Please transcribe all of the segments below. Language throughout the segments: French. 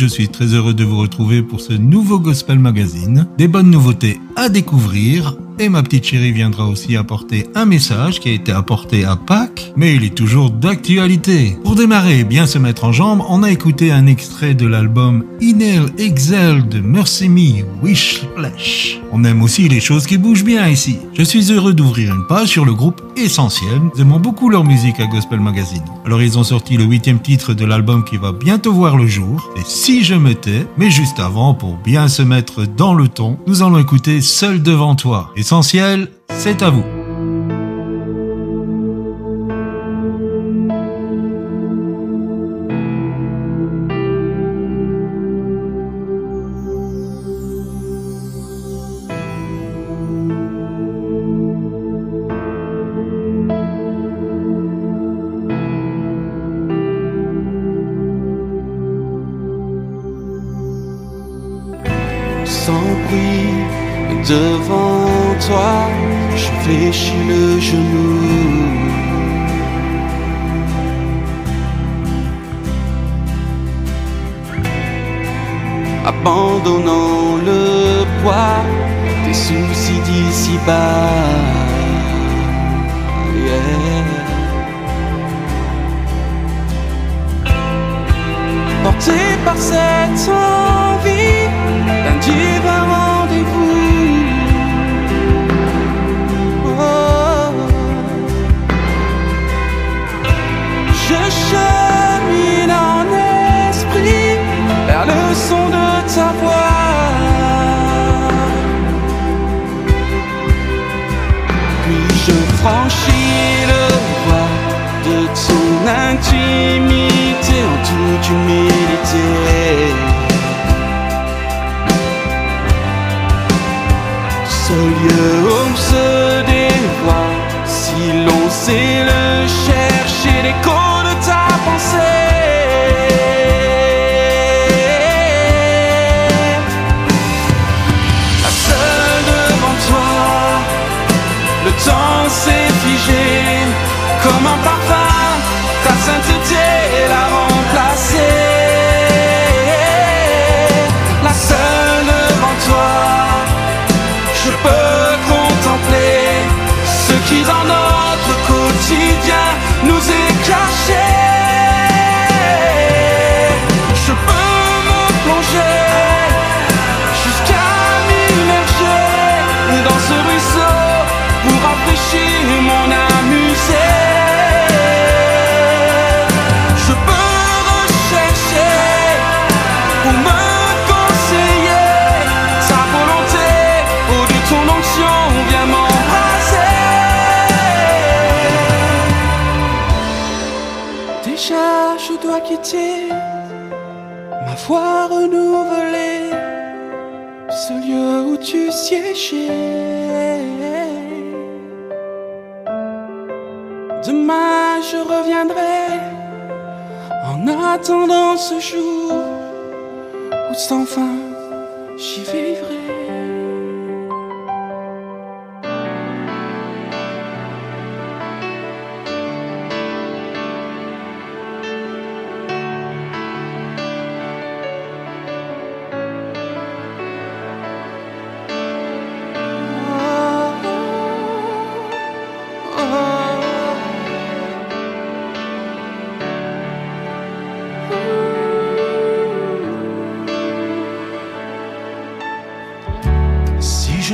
Je suis très heureux de vous retrouver pour ce nouveau Gospel Magazine. Des bonnes nouveautés à découvrir et ma petite chérie viendra aussi apporter un message qui a été apporté à Pâques, mais il est toujours d'actualité. Pour démarrer et bien se mettre en jambe, on a écouté un extrait de l'album Inhale Exhale de Mercy Me Wish Flash. On aime aussi les choses qui bougent bien ici. Je suis heureux d'ouvrir une page sur le groupe Essentiel. Nous aimons beaucoup leur musique à Gospel Magazine. Alors ils ont sorti le huitième titre de l'album qui va bientôt voir le jour. Et si je me tais, mais juste avant, pour bien se mettre dans le ton, nous allons écouter Seul devant toi. Essentiel, c'est à vous. Ton intimité en toute humilité. Seul lieu où se dévoile, si l'on sait le chercher, l'écho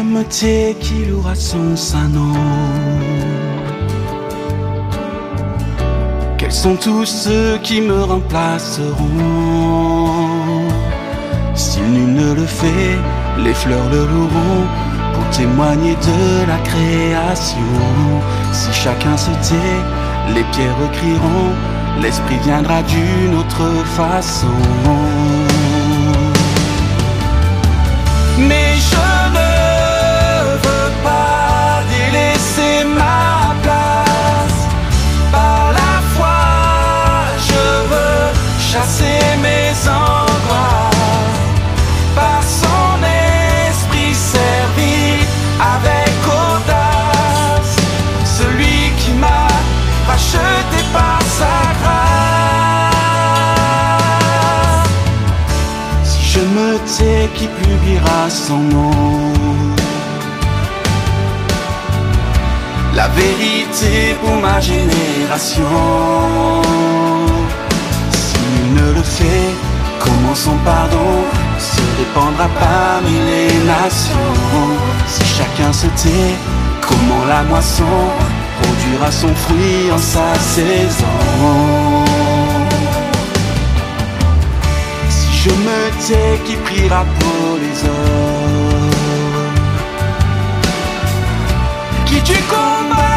me tais, qui louera son saint nom Quels sont tous ceux qui me remplaceront? Si nul ne le fait, les fleurs le loueront pour témoigner de la création. Si chacun se tait, les pierres crieront, l'esprit viendra d'une autre façon. Qui publiera son nom. La vérité pour ma génération. Si nul ne le fait, comment son pardon se répandra parmi les nations? Si chacun se tait, comment la moisson produira son fruit en sa saison? Je me tais, qui priera pour les hommes? Qui du combat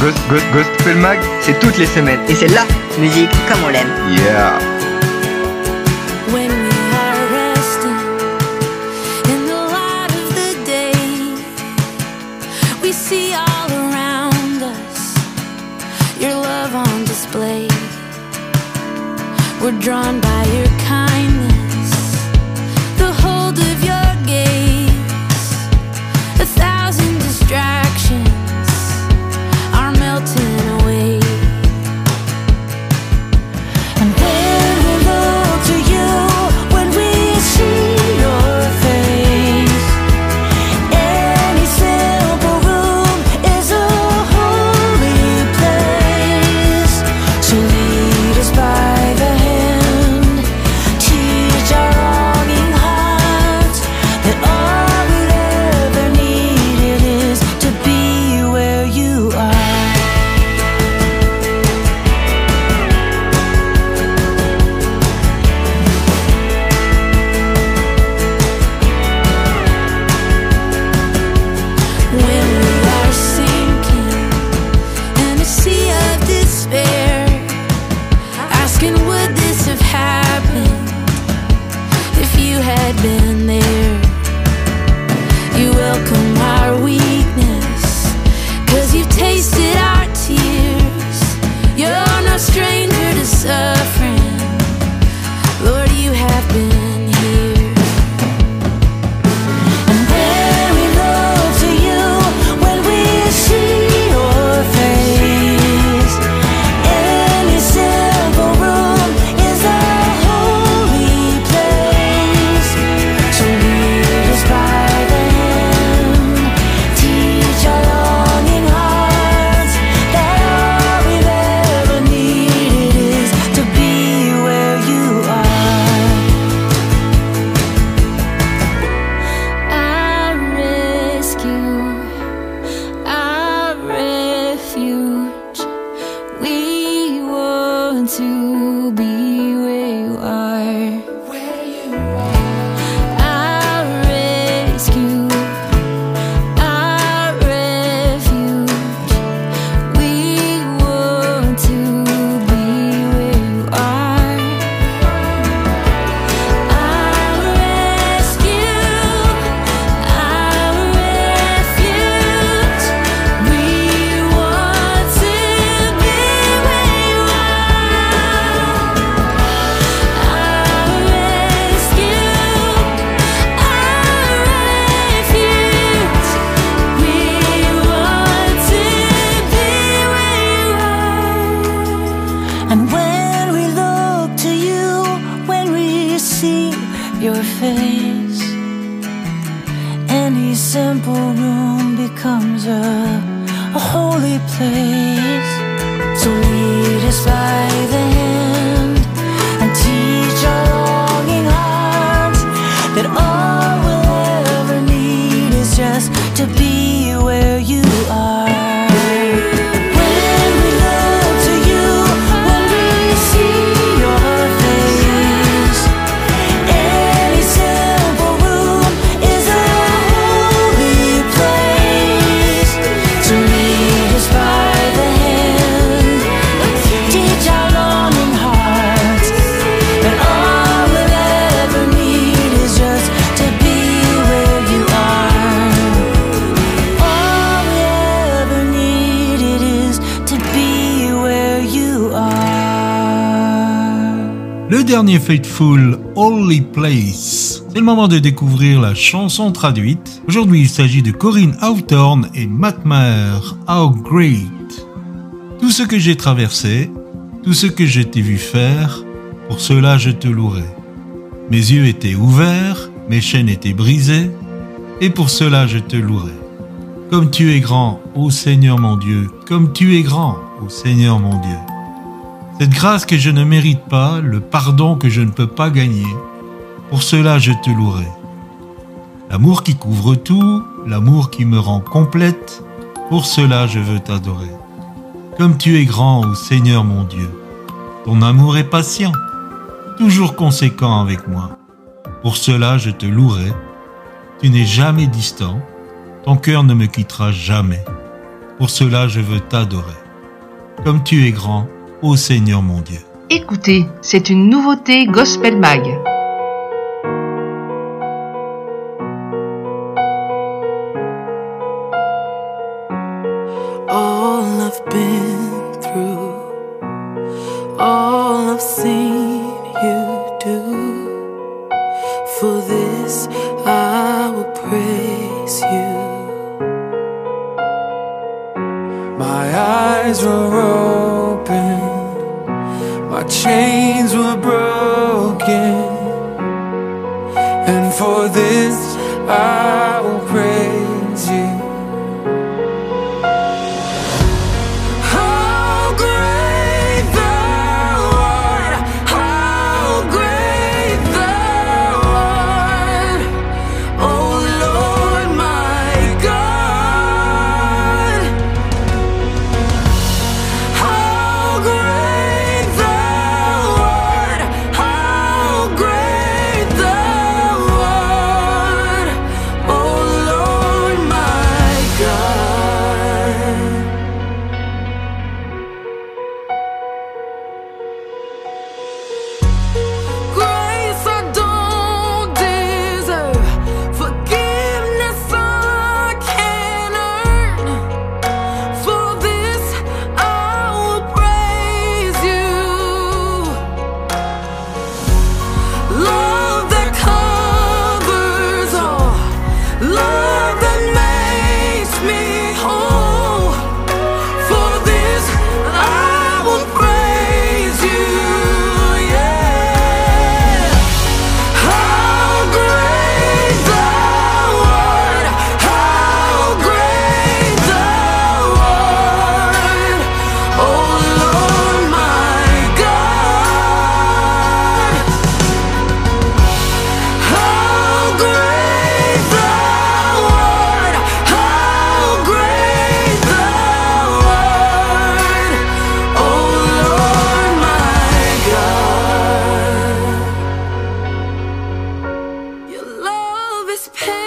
Ghost, Ghost, Gospel Mag, c'est toutes les semaines. Et c'est la musique comme on l'aime. Yeah. We're drawn by your. dernier Fateful, Holy Place. C'est le moment de découvrir la chanson traduite. Aujourd'hui, il s'agit de Corinne Hawthorne et Matt Maher, How Great. Tout ce que j'ai traversé, tout ce que je t'ai vu faire, pour cela je te louerai. Mes yeux étaient ouverts, mes chaînes étaient brisées, et pour cela je te louerai. Comme tu es grand, ô Seigneur mon Dieu, comme tu es grand, ô Seigneur mon Dieu. Cette grâce que je ne mérite pas, le pardon que je ne peux pas gagner, pour cela je te louerai. L'amour qui couvre tout, l'amour qui me rend complète, pour cela je veux t'adorer. Comme tu es grand, ô Seigneur mon Dieu, ton amour est patient, toujours conséquent avec moi. Pour cela je te louerai. Tu n'es jamais distant, ton cœur ne me quittera jamais. Pour cela je veux t'adorer. Comme tu es grand, ô Seigneur mon Dieu. Écoutez, c'est une nouveauté Gospel Mag. all I've been through, all I've seen you do. For this I will praise you. My eyes were open, my love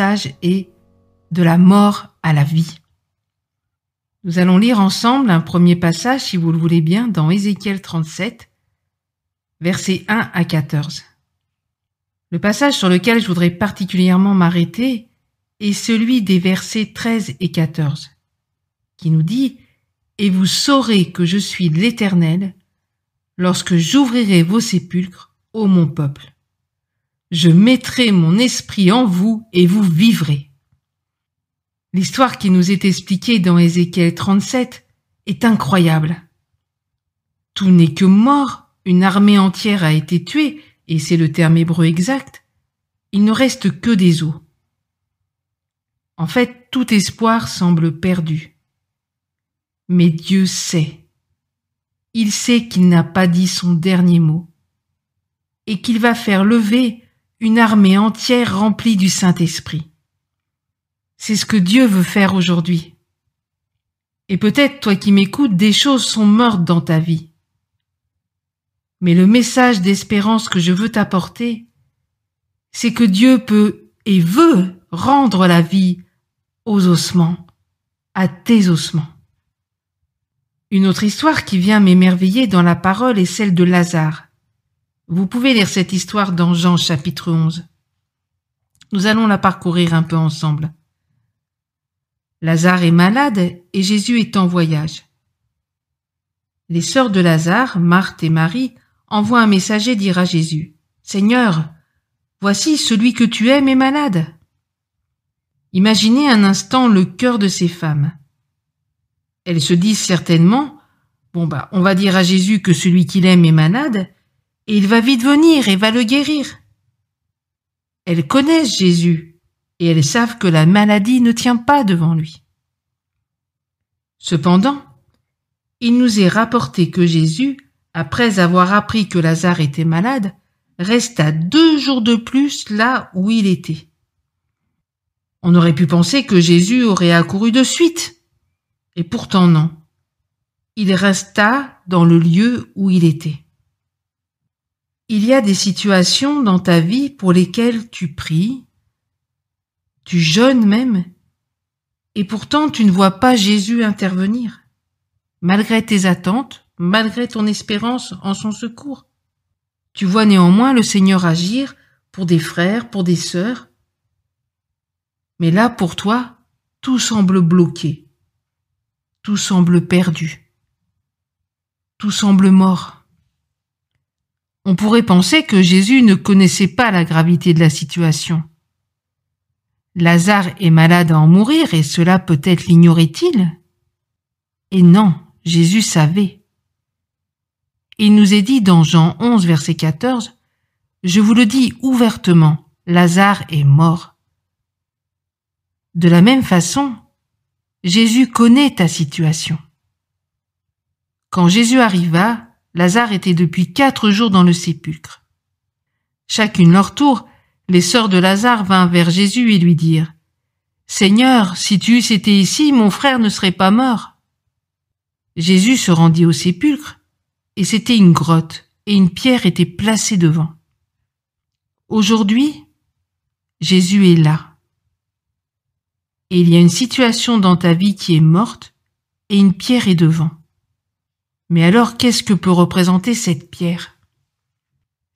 de la mort à la vie. Nous allons lire ensemble un premier passage, si vous le voulez bien, dans Ézéchiel 37, versets 1 à 14. Le passage sur lequel je voudrais particulièrement m'arrêter est celui des versets 13 et 14, qui nous dit Et vous saurez que je suis l'Éternel lorsque j'ouvrirai vos sépulcres, ô mon peuple. Je mettrai mon esprit en vous et vous vivrez. L'histoire qui nous est expliquée dans Ézéchiel 37 est incroyable. Tout n'est que mort, une armée entière a été tuée, et c'est le terme hébreu exact, il ne reste que des os. En fait, tout espoir semble perdu. Mais Dieu sait. Il sait qu'il n'a pas dit son dernier mot et qu'il va faire lever une armée entière remplie du Saint-Esprit. C'est ce que Dieu veut faire aujourd'hui. Et peut-être, toi qui m'écoutes, des choses sont mortes dans ta vie. Mais le message d'espérance que je veux t'apporter, c'est que Dieu peut et veut rendre la vie aux ossements, à tes ossements. Une autre histoire qui vient m'émerveiller dans la parole est celle de Lazare. Vous pouvez lire cette histoire dans Jean chapitre 11. Nous allons la parcourir un peu ensemble. Lazare est malade et Jésus est en voyage. Les sœurs de Lazare, Marthe et Marie, envoient un messager dire à Jésus, Seigneur, voici celui que tu aimes est malade. Imaginez un instant le cœur de ces femmes. Elles se disent certainement, bon bah, on va dire à Jésus que celui qu'il aime est malade, et il va vite venir et va le guérir. Elles connaissent Jésus, et elles savent que la maladie ne tient pas devant lui. Cependant, il nous est rapporté que Jésus, après avoir appris que Lazare était malade, resta deux jours de plus là où il était. On aurait pu penser que Jésus aurait accouru de suite. Et pourtant non. Il resta dans le lieu où il était. Il y a des situations dans ta vie pour lesquelles tu pries, tu jeûnes même, et pourtant tu ne vois pas Jésus intervenir, malgré tes attentes, malgré ton espérance en son secours. Tu vois néanmoins le Seigneur agir pour des frères, pour des sœurs, mais là, pour toi, tout semble bloqué, tout semble perdu, tout semble mort. On pourrait penser que Jésus ne connaissait pas la gravité de la situation. Lazare est malade à en mourir et cela peut-être l'ignorait-il? Et non, Jésus savait. Il nous est dit dans Jean 11, verset 14, Je vous le dis ouvertement, Lazare est mort. De la même façon, Jésus connaît ta situation. Quand Jésus arriva, Lazare était depuis quatre jours dans le sépulcre. Chacune leur tour, les sœurs de Lazare vinrent vers Jésus et lui dirent Seigneur, si tu eusses été ici, mon frère ne serait pas mort. Jésus se rendit au sépulcre, et c'était une grotte, et une pierre était placée devant. Aujourd'hui, Jésus est là. Et il y a une situation dans ta vie qui est morte, et une pierre est devant. Mais alors qu'est-ce que peut représenter cette pierre?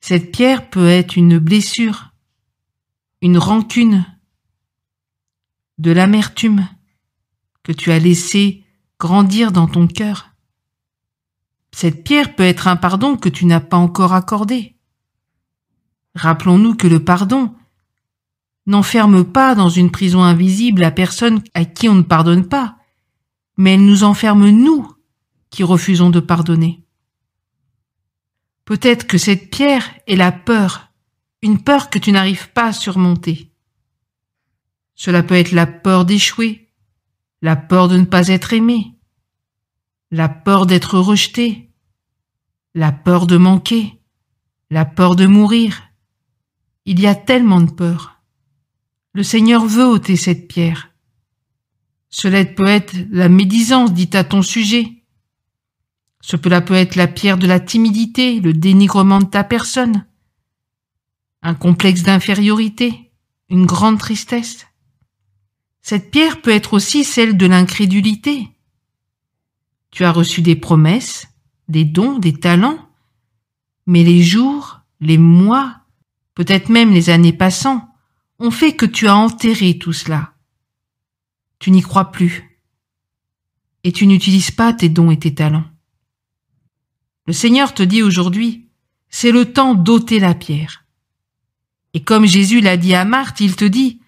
Cette pierre peut être une blessure, une rancune, de l'amertume que tu as laissé grandir dans ton cœur. Cette pierre peut être un pardon que tu n'as pas encore accordé. Rappelons-nous que le pardon n'enferme pas dans une prison invisible la personne à qui on ne pardonne pas, mais elle nous enferme nous qui refusons de pardonner. Peut-être que cette pierre est la peur, une peur que tu n'arrives pas à surmonter. Cela peut être la peur d'échouer, la peur de ne pas être aimé, la peur d'être rejeté, la peur de manquer, la peur de mourir. Il y a tellement de peur. Le Seigneur veut ôter cette pierre. Cela peut être la médisance dite à ton sujet, cela peut être la pierre de la timidité, le dénigrement de ta personne, un complexe d'infériorité, une grande tristesse. Cette pierre peut être aussi celle de l'incrédulité. Tu as reçu des promesses, des dons, des talents, mais les jours, les mois, peut-être même les années passant, ont fait que tu as enterré tout cela. Tu n'y crois plus. Et tu n'utilises pas tes dons et tes talents. Le Seigneur te dit aujourd'hui, c'est le temps d'ôter la pierre. Et comme Jésus l'a dit à Marthe, il te dit,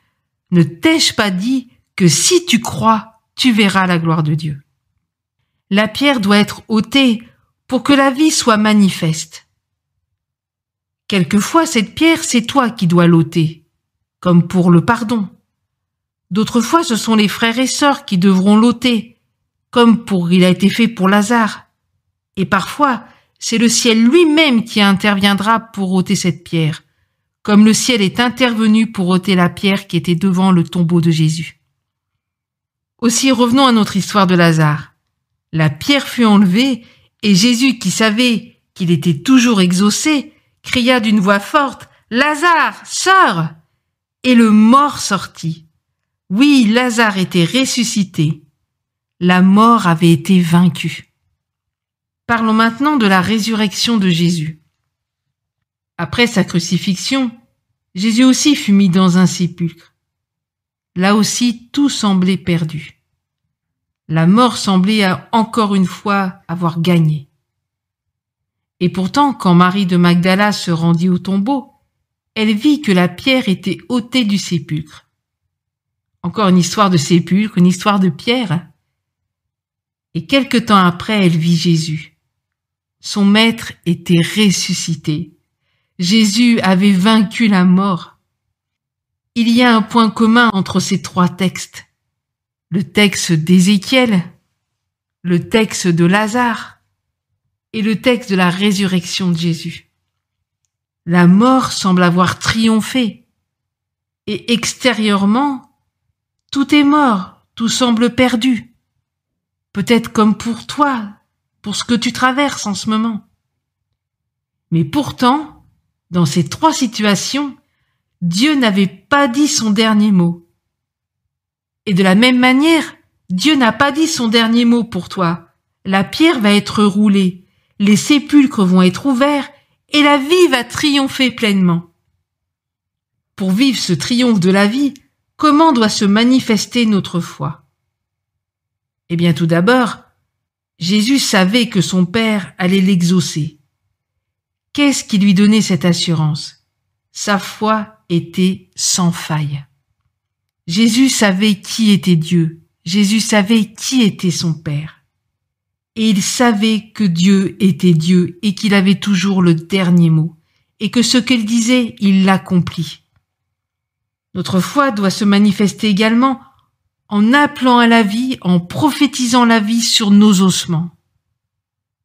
ne t'ai-je pas dit que si tu crois, tu verras la gloire de Dieu? La pierre doit être ôtée pour que la vie soit manifeste. Quelquefois, cette pierre, c'est toi qui dois l'ôter, comme pour le pardon. D'autres fois, ce sont les frères et sœurs qui devront l'ôter, comme pour il a été fait pour Lazare. Et parfois, c'est le ciel lui-même qui interviendra pour ôter cette pierre, comme le ciel est intervenu pour ôter la pierre qui était devant le tombeau de Jésus. Aussi revenons à notre histoire de Lazare. La pierre fut enlevée, et Jésus, qui savait qu'il était toujours exaucé, cria d'une voix forte, Lazare, sors! Et le mort sortit. Oui, Lazare était ressuscité. La mort avait été vaincue. Parlons maintenant de la résurrection de Jésus. Après sa crucifixion, Jésus aussi fut mis dans un sépulcre. Là aussi, tout semblait perdu. La mort semblait encore une fois avoir gagné. Et pourtant, quand Marie de Magdala se rendit au tombeau, elle vit que la pierre était ôtée du sépulcre. Encore une histoire de sépulcre, une histoire de pierre. Et quelque temps après, elle vit Jésus. Son maître était ressuscité. Jésus avait vaincu la mort. Il y a un point commun entre ces trois textes. Le texte d'Ézéchiel, le texte de Lazare et le texte de la résurrection de Jésus. La mort semble avoir triomphé et extérieurement, tout est mort, tout semble perdu. Peut-être comme pour toi, pour ce que tu traverses en ce moment. Mais pourtant, dans ces trois situations, Dieu n'avait pas dit son dernier mot. Et de la même manière, Dieu n'a pas dit son dernier mot pour toi. La pierre va être roulée, les sépulcres vont être ouverts et la vie va triompher pleinement. Pour vivre ce triomphe de la vie, comment doit se manifester notre foi? Eh bien tout d'abord, Jésus savait que son Père allait l'exaucer. Qu'est-ce qui lui donnait cette assurance? Sa foi était sans faille. Jésus savait qui était Dieu, Jésus savait qui était son Père et il savait que Dieu était Dieu et qu'il avait toujours le dernier mot, et que ce qu'il disait, il l'accomplit. Notre foi doit se manifester également en appelant à la vie, en prophétisant la vie sur nos ossements.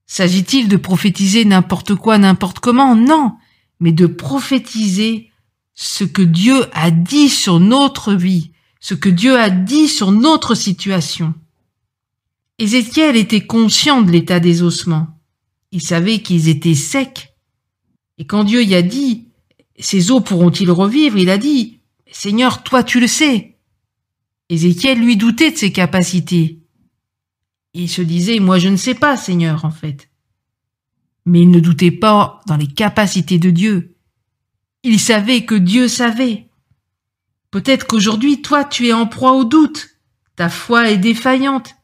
S'agit-il de prophétiser n'importe quoi, n'importe comment? Non, mais de prophétiser ce que Dieu a dit sur notre vie, ce que Dieu a dit sur notre situation. Ézéchiel était conscient de l'état des ossements. Il savait qu'ils étaient secs. Et quand Dieu y a dit, ces os pourront-ils revivre? Il a dit, Seigneur, toi tu le sais. Ézéchiel lui doutait de ses capacités. Il se disait, moi je ne sais pas, Seigneur, en fait. Mais il ne doutait pas dans les capacités de Dieu. Il savait que Dieu savait. Peut-être qu'aujourd'hui, toi, tu es en proie au doute. Ta foi est défaillante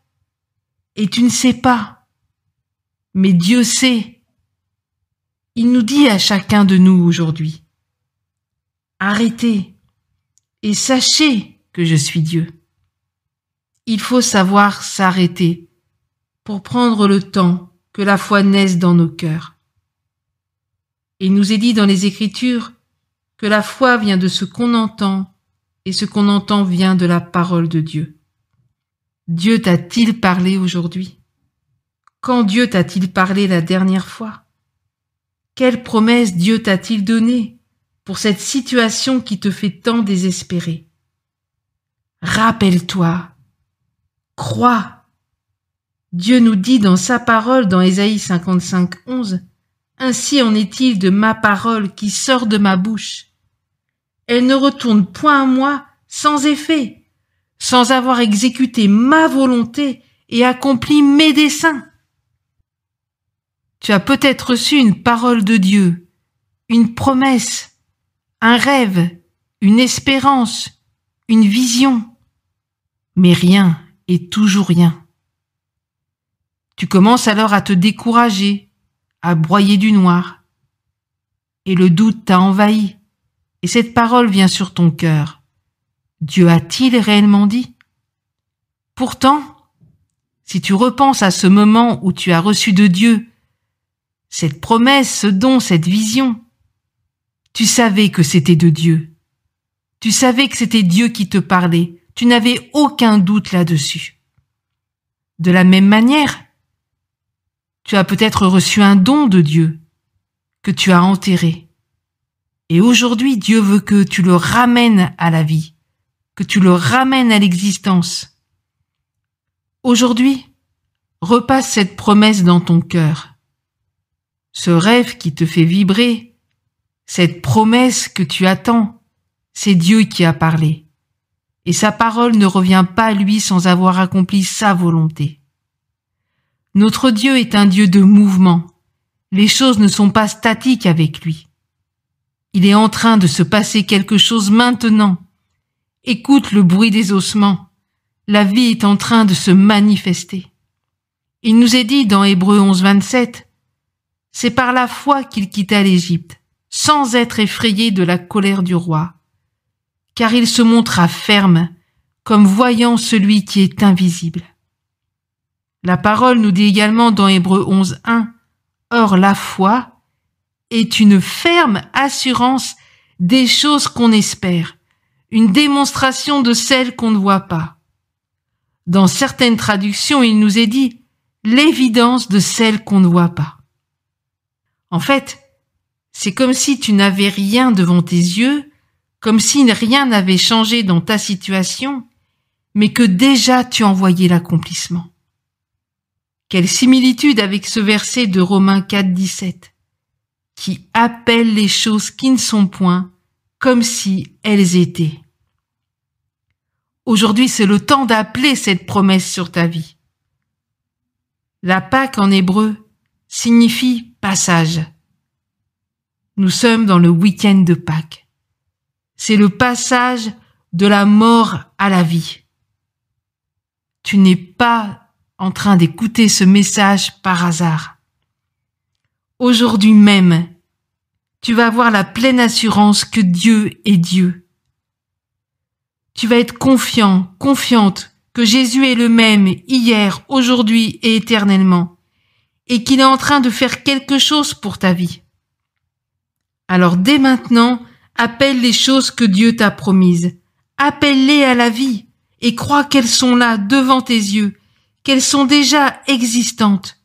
et tu ne sais pas. Mais Dieu sait. Il nous dit à chacun de nous aujourd'hui, arrêtez et sachez que je suis Dieu. Il faut savoir s'arrêter pour prendre le temps que la foi naisse dans nos cœurs. Il nous est dit dans les Écritures que la foi vient de ce qu'on entend et ce qu'on entend vient de la parole de Dieu. Dieu t'a-t-il parlé aujourd'hui? Quand Dieu t'a-t-il parlé la dernière fois? Quelle promesse Dieu t'a-t-il donnée pour cette situation qui te fait tant désespérer? Rappelle-toi, crois. Dieu nous dit dans sa parole dans Ésaïe 55, 11, Ainsi en est-il de ma parole qui sort de ma bouche. Elle ne retourne point à moi sans effet, sans avoir exécuté ma volonté et accompli mes desseins. Tu as peut-être reçu une parole de Dieu, une promesse, un rêve, une espérance, une vision, mais rien et toujours rien. Tu commences alors à te décourager, à broyer du noir, et le doute t'a envahi, et cette parole vient sur ton cœur. Dieu a-t-il réellement dit? Pourtant, si tu repenses à ce moment où tu as reçu de Dieu cette promesse, ce don, cette vision, tu savais que c'était de Dieu. Tu savais que c'était Dieu qui te parlait. Tu n'avais aucun doute là-dessus. De la même manière, tu as peut-être reçu un don de Dieu que tu as enterré. Et aujourd'hui, Dieu veut que tu le ramènes à la vie, que tu le ramènes à l'existence. Aujourd'hui, repasse cette promesse dans ton cœur. Ce rêve qui te fait vibrer, cette promesse que tu attends, c'est Dieu qui a parlé. Et sa parole ne revient pas à lui sans avoir accompli sa volonté. Notre Dieu est un Dieu de mouvement. Les choses ne sont pas statiques avec lui. Il est en train de se passer quelque chose maintenant. Écoute le bruit des ossements. La vie est en train de se manifester. Il nous est dit dans Hébreu 11, 27, c'est par la foi qu'il quitta l'Égypte, sans être effrayé de la colère du roi, car il se montra ferme, comme voyant celui qui est invisible. La parole nous dit également dans Hébreu 11, 1, Or la foi est une ferme assurance des choses qu'on espère, une démonstration de celles qu'on ne voit pas. Dans certaines traductions, il nous est dit l'évidence de celles qu'on ne voit pas. En fait, c'est comme si tu n'avais rien devant tes yeux, comme si rien n'avait changé dans ta situation, mais que déjà tu en voyais l'accomplissement. Quelle similitude avec ce verset de Romains 4, 17, qui appelle les choses qui ne sont point comme si elles étaient. Aujourd'hui, c'est le temps d'appeler cette promesse sur ta vie. La Pâque en hébreu signifie passage. Nous sommes dans le week-end de Pâques. C'est le passage de la mort à la vie. Tu n'es pas en train d'écouter ce message par hasard. Aujourd'hui même, tu vas avoir la pleine assurance que Dieu est Dieu. Tu vas être confiant, confiante que Jésus est le même hier, aujourd'hui et éternellement, et qu'il est en train de faire quelque chose pour ta vie. Alors dès maintenant, appelle les choses que Dieu t'a promises. Appelle-les à la vie et crois qu'elles sont là devant tes yeux, qu'elles sont déjà existantes.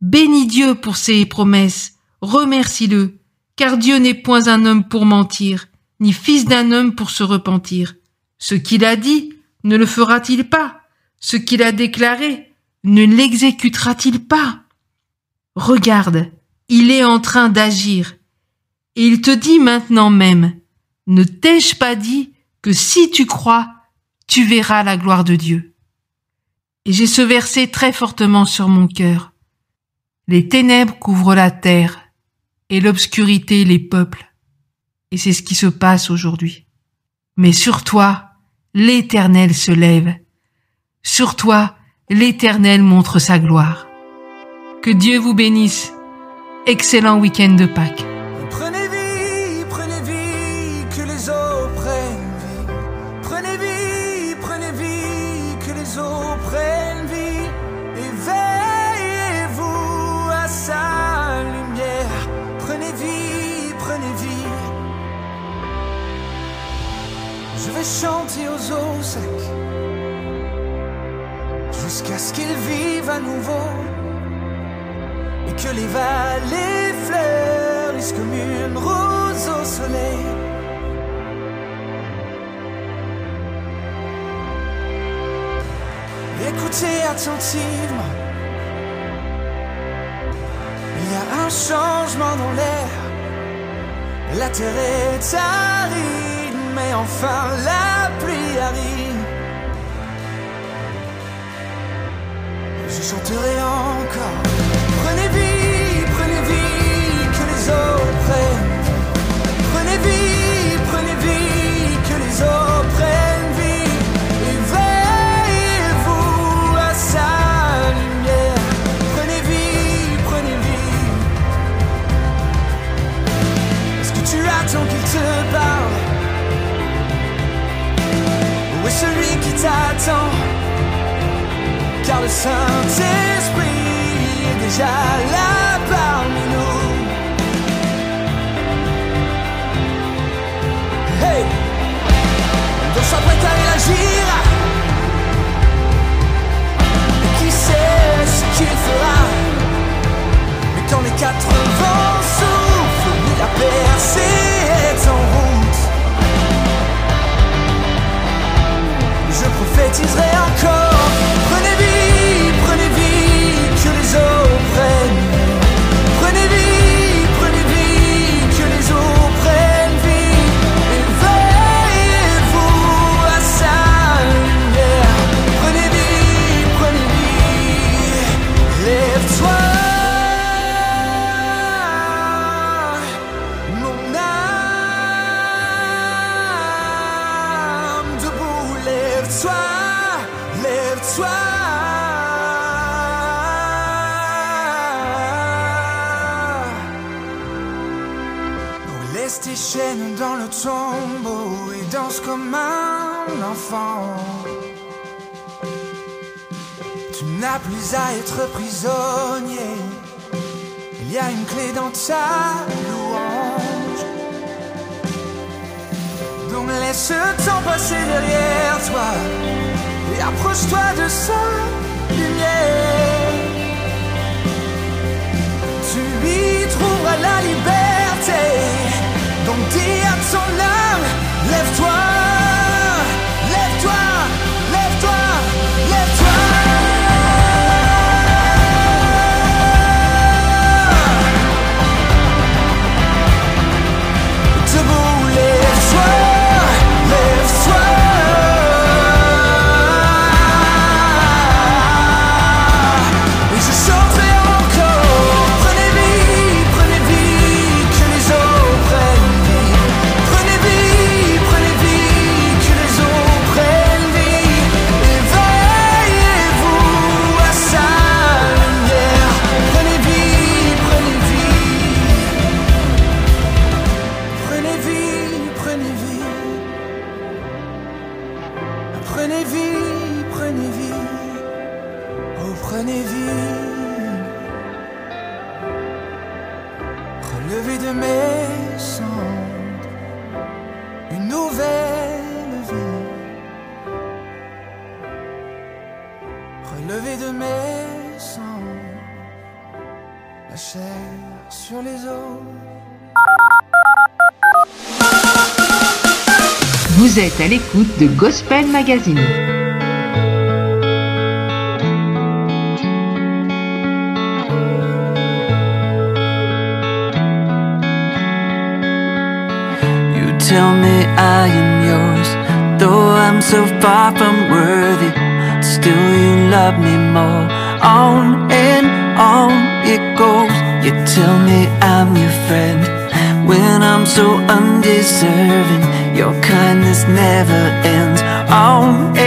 Bénis Dieu pour ses promesses, remercie-le, car Dieu n'est point un homme pour mentir, ni fils d'un homme pour se repentir. Ce qu'il a dit, ne le fera-t-il pas? Ce qu'il a déclaré, ne l'exécutera-t-il pas? Regarde, il est en train d'agir. Et il te dit maintenant même, ne t'ai-je pas dit que si tu crois, tu verras la gloire de Dieu? Et j'ai ce verset très fortement sur mon cœur. Les ténèbres couvrent la terre et l'obscurité les peuples. Et c'est ce qui se passe aujourd'hui. Mais sur toi, l'Éternel se lève. Sur toi, l'Éternel montre sa gloire. Que Dieu vous bénisse. Excellent week-end de Pâques. Nouveau et que les vallées fleurissent comme une rose au soleil. Écoutez attentivement, il y a un changement dans l'air. La terre est aride, mais enfin la pluie arrive. Je chanterai encore. Prenez vie, prenez vie, que les eaux prennent. Prenez vie, Êtes à l'écoute de Gospel Magazine. You tell me I am yours, though I'm so far from worthy. Still, you love me more. On and on it goes. You tell me I'm your friend when I'm so undeserving. Your kindness never ends. Oh.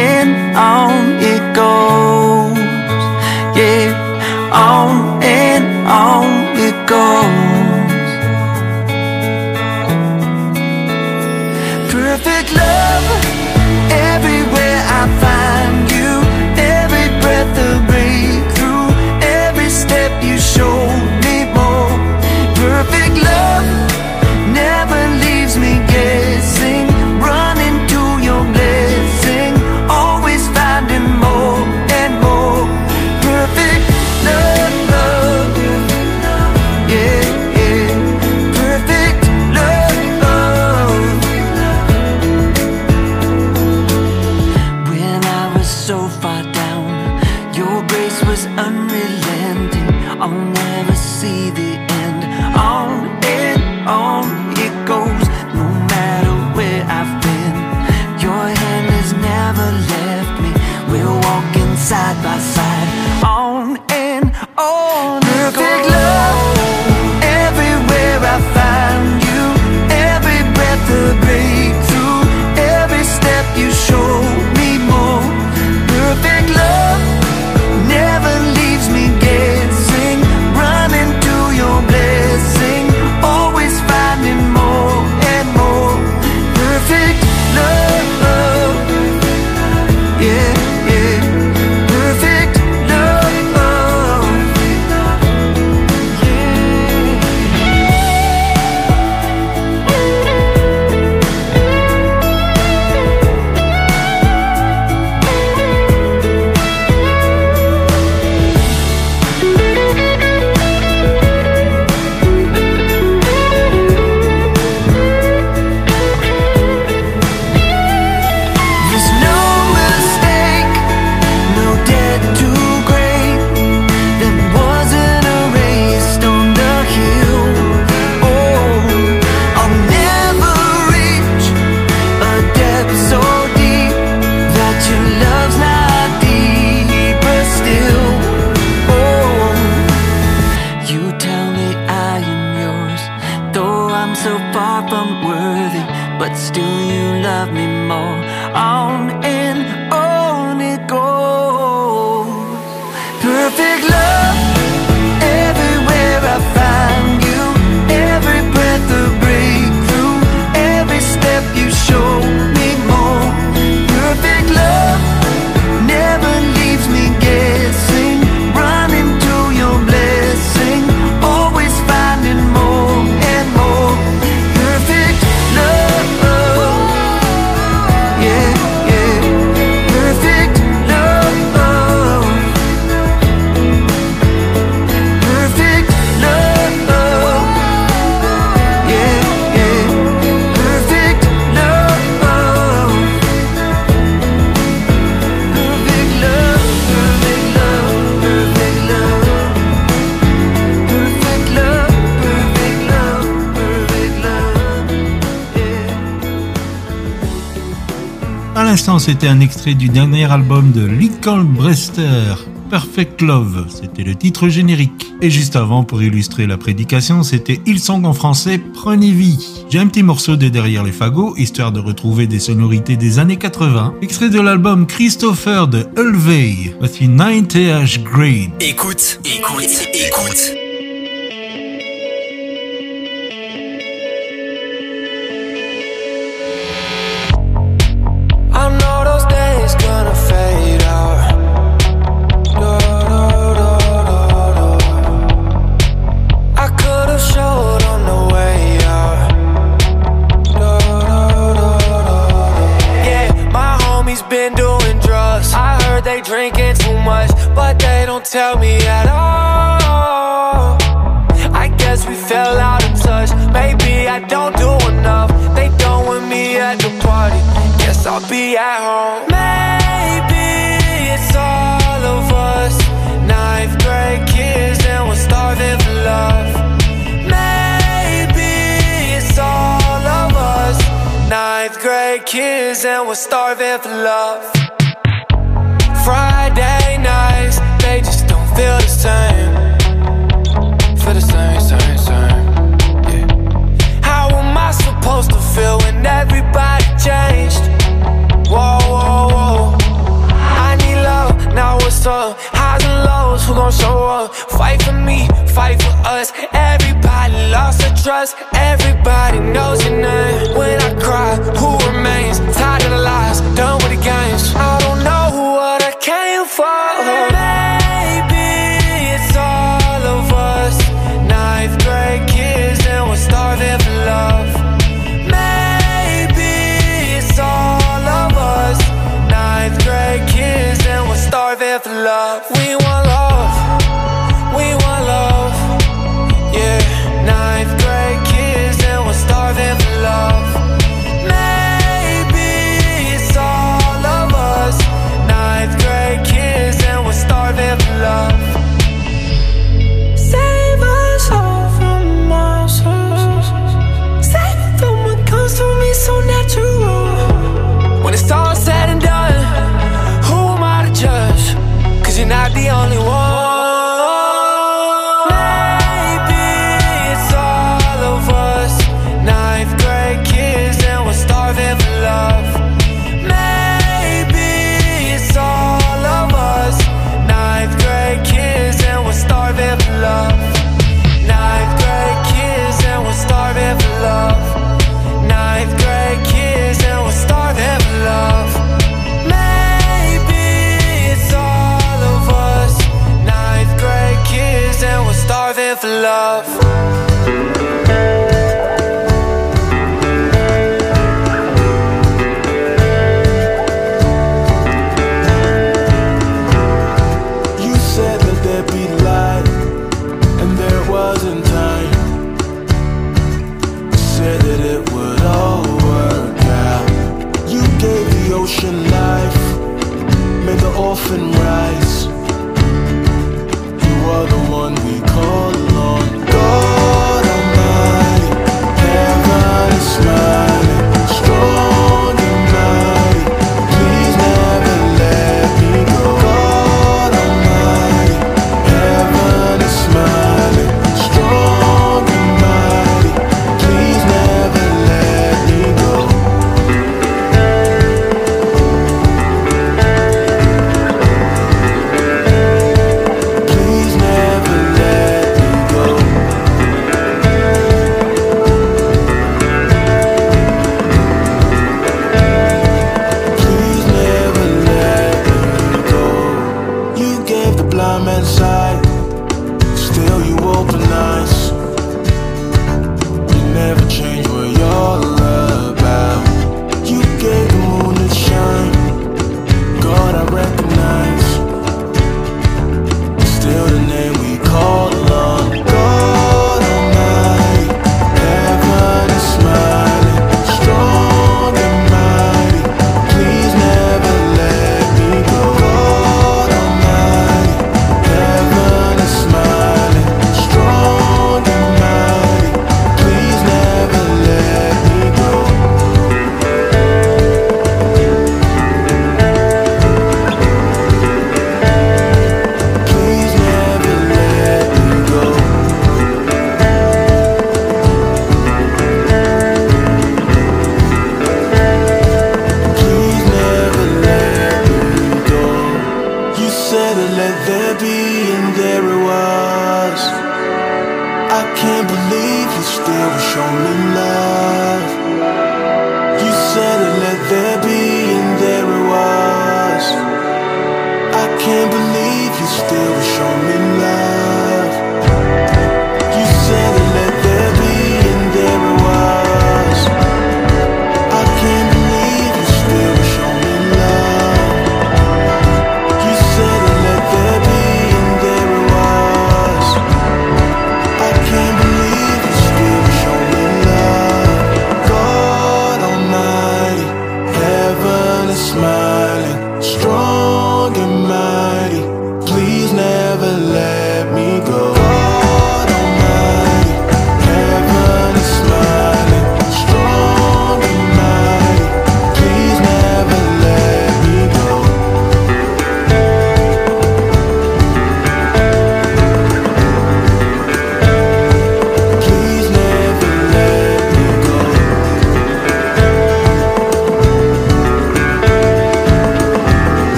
c'était un extrait du dernier album de Lincoln Brester, Perfect Love, c'était le titre générique. Et juste avant, pour illustrer la prédication, c'était Hillsong en français, Prenez vie. J'ai un petit morceau de Derrière les fagots, histoire de retrouver des sonorités des années 80, extrait de l'album Christopher de Ulvey, voici 9TH Grade. Écoute, écoute, écoute. and we're starving for love Friday nights, they just don't feel the same Feel the same, same, same yeah. How am I supposed to feel when everybody changed? Whoa, whoa, whoa I need love, now what's up? Highs and lows, who gon' show up? Fight for me, fight for us lost the trust. Everybody knows your name. When I cry, who remains? Tired of the lies, done with the games. I don't know what I came for. Maybe it's all of us. Ninth grade kids and we're starving for love. Maybe it's all of us. Ninth grade kids and we're starving for love. We want love.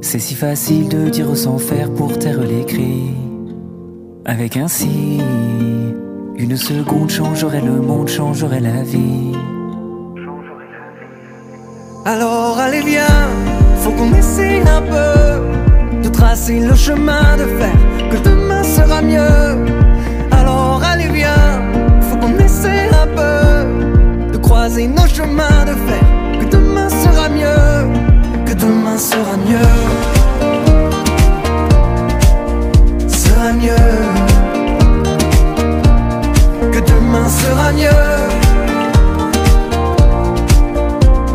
C'est si facile de dire sans faire pour taire les cris. Avec un si, une seconde changerait le monde, changerait la vie. Alors allez viens, faut qu'on essaye un peu de tracer le chemin de fer, que demain sera mieux. Alors allez viens, faut qu'on essaye un peu de croiser nos chemins de fer, sera mieux. Sera mieux. Que demain sera mieux.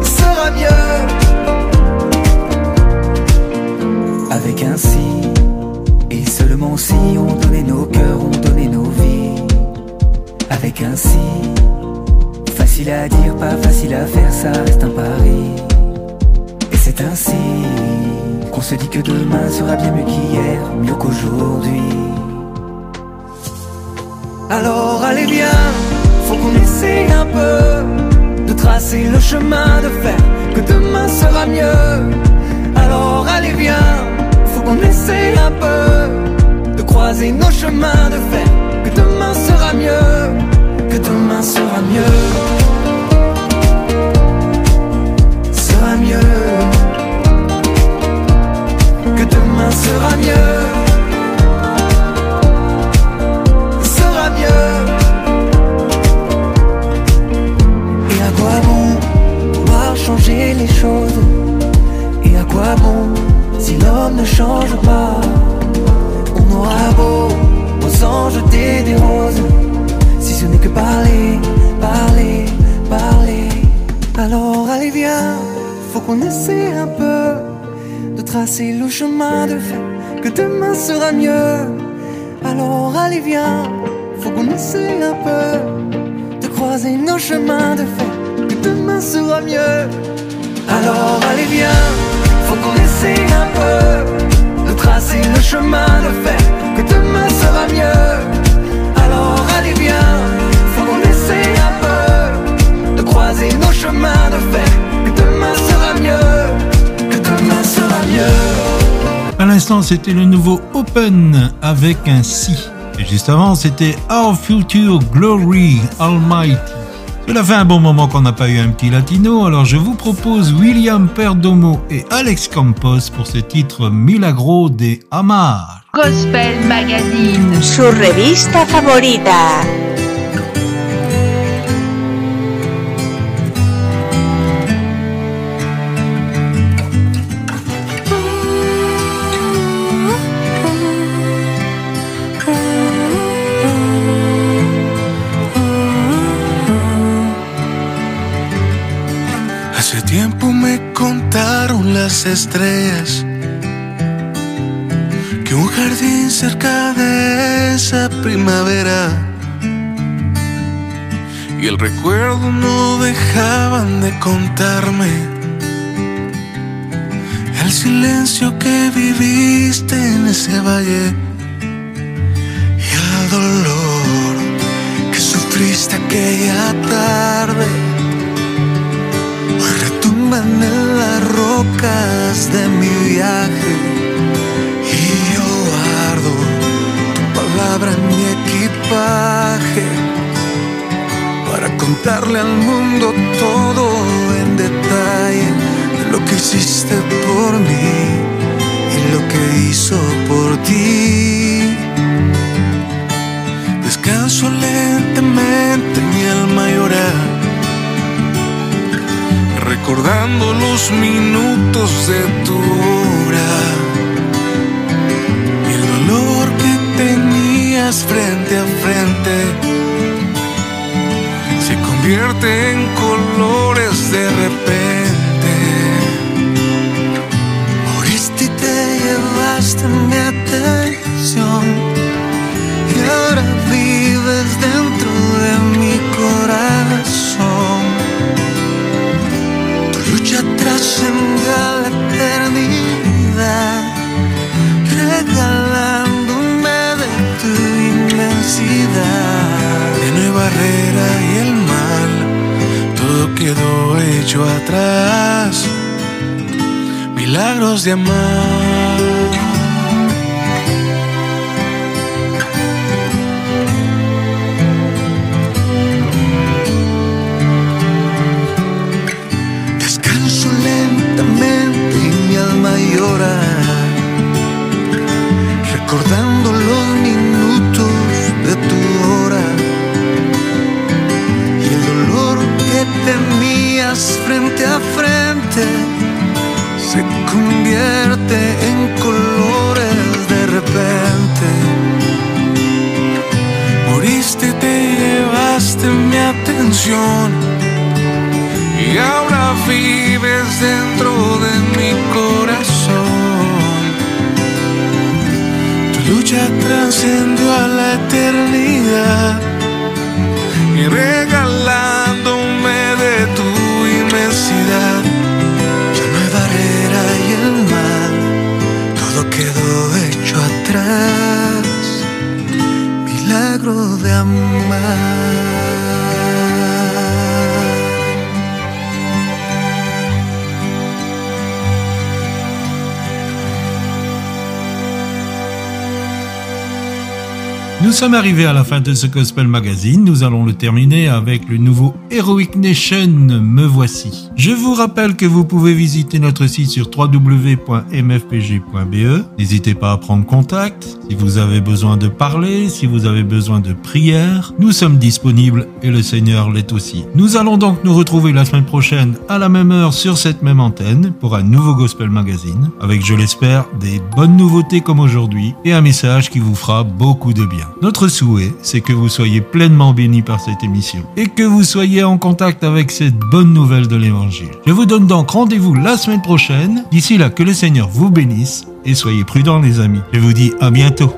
Sera mieux. Avec un si, et seulement si on donnait nos cœurs, on donnait nos vies. Avec un si, facile à dire, pas facile à faire, ça reste un pari. C'est ainsi qu'on se dit que demain sera bien mieux qu'hier, mieux qu'aujourd'hui. Alors allez viens, faut qu'on essaye un peu de tracer le chemin de fer, que demain sera mieux. Alors allez viens, faut qu'on essaye un peu de croiser nos chemins de fer, que demain sera mieux, que demain sera mieux. Que demain sera mieux. Sera mieux. Et à quoi bon vouloir changer les choses? Et à quoi bon si l'homme ne change pas? On aura beau aux anges jeter des roses. Si ce n'est que parler, parler, parler. Alors allez viens, faut qu'on essaie un peu tracer le chemin de fer Que demain sera mieux. Alors allez viens, faut qu'on essaie un peu De croiser nos chemins de fer Que demain sera mieux. Alors allez viens, faut qu'on essaie un peu De tracer le chemin de fer Que demain sera mieux. Alors allez viens, faut qu'on essaie un peu De croiser nos chemins c'était le nouveau Open avec un si. Et juste avant, c'était Our Future Glory Almighty. Cela fait un bon moment qu'on n'a pas eu un petit latino, alors je vous propose William Perdomo et Alex Campos pour ce titre Milagro de Amar. Gospel Magazine. Revista favorita. Las estrellas que un jardín cerca de esa primavera y el recuerdo no dejaban de contarme el silencio que viviste en ese valle y el dolor que sufriste aquella tarde hoy retumban en las rocas de mi viaje y yo guardo tu palabra en mi equipaje para contarle al mundo todo en detalle de lo que hiciste por mí y lo que hizo por ti. Descanso lentamente mi alma llorar recordando los minutos de tu hora el dolor que tenías frente a frente se convierte en colores de repente. Nous sommes arrivés à la fin de ce Gospel Magazine. Nous allons le terminer avec le nouveau Heroic Nation Me Voici. Je vous rappelle que vous pouvez visiter notre site sur www.mfpg.be. N'hésitez pas à prendre contact si vous avez besoin de parler, si vous avez besoin de prière. Nous sommes disponibles et le Seigneur l'est aussi. Nous allons donc nous retrouver la semaine prochaine à la même heure sur cette même antenne pour un nouveau Gospel Magazine avec, je l'espère, des bonnes nouveautés comme aujourd'hui et un message qui vous fera beaucoup de bien. Notre souhait, c'est que vous soyez pleinement bénis par cette émission et que vous soyez en contact avec cette bonne nouvelle de l'évangile. Je vous donne donc rendez-vous la semaine prochaine. D'ici là, que le Seigneur vous bénisse et soyez prudents les amis. Je vous dis à bientôt.